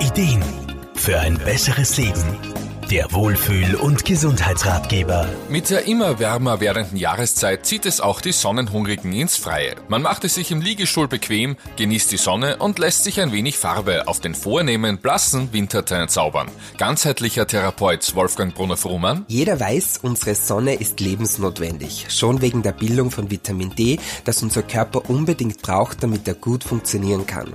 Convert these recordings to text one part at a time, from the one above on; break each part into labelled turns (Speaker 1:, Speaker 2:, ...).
Speaker 1: Ideen für ein besseres Leben. Der Wohlfühl- und Gesundheitsratgeber.
Speaker 2: Mit der immer wärmer werdenden Jahreszeit zieht es auch die Sonnenhungrigen ins Freie. Man macht es sich im Liegestuhl bequem, genießt die Sonne und lässt sich ein wenig Farbe auf den vornehmen, blassen Winterteil zaubern. Ganzheitlicher Therapeut Wolfgang Brunner-Frumann.
Speaker 3: Jeder weiß, unsere Sonne ist lebensnotwendig. Schon wegen der Bildung von Vitamin D, das unser Körper unbedingt braucht, damit er gut funktionieren kann.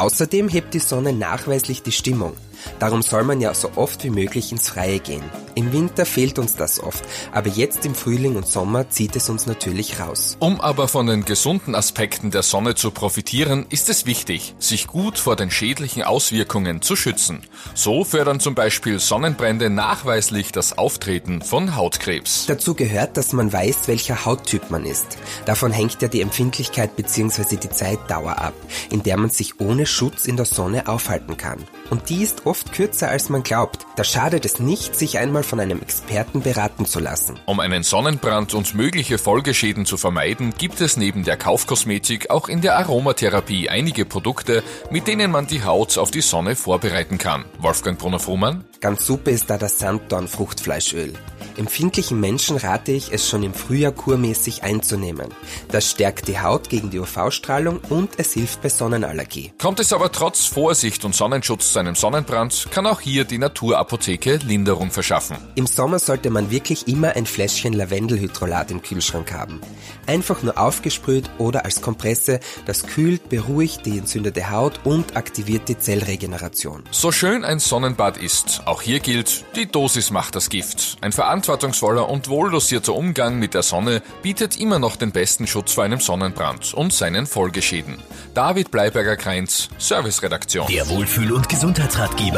Speaker 3: Außerdem hebt die Sonne nachweislich die Stimmung. Darum soll man ja so oft wie möglich ins Freie gehen. Im Winter fehlt uns das oft, aber jetzt im Frühling und Sommer zieht es uns natürlich raus.
Speaker 2: Um aber von den gesunden Aspekten der Sonne zu profitieren, ist es wichtig, sich gut vor den schädlichen Auswirkungen zu schützen. So fördern zum Beispiel Sonnenbrände nachweislich das Auftreten von Hautkrebs.
Speaker 3: Dazu gehört, dass man weiß, welcher Hauttyp man ist. Davon hängt ja die Empfindlichkeit bzw. die Zeitdauer ab, in der man sich ohne Schutz in der Sonne aufhalten kann. Und die ist oft kürzer als man glaubt. Da schadet es nicht, sich einmal von einem Experten beraten zu lassen.
Speaker 2: Um einen Sonnenbrand und mögliche Folgeschäden zu vermeiden, gibt es neben der Kaufkosmetik auch in der Aromatherapie einige Produkte, mit denen man die Haut auf die Sonne vorbereiten kann. Wolfgang Brunner-Frumann?
Speaker 3: Ganz super ist da das Sanddorn-Fruchtfleischöl. Empfindlichen Menschen rate ich, es schon im Frühjahr kurmäßig einzunehmen. Das stärkt die Haut gegen die UV-Strahlung und es hilft bei Sonnenallergie.
Speaker 2: Kommt es aber trotz Vorsicht und Sonnenschutz zu einem Sonnenbrand, kann auch hier die Naturapotheke Linderung verschaffen.
Speaker 3: Im Sommer sollte man wirklich immer ein Fläschchen Lavendelhydrolat im Kühlschrank haben. Einfach nur aufgesprüht oder als Kompresse, das kühlt, beruhigt die entzündete Haut und aktiviert die Zellregeneration.
Speaker 2: So schön ein Sonnenbad ist, auch hier gilt, die Dosis macht das Gift. Ein verantwortungsvoller und wohldosierter Umgang mit der Sonne bietet immer noch den besten Schutz vor einem Sonnenbrand und seinen Folgeschäden. David Bleiberger-Kreinz, Serviceredaktion.
Speaker 1: Der Wohlfühl- und Gesundheitsratgeber.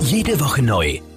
Speaker 1: Jede Woche neu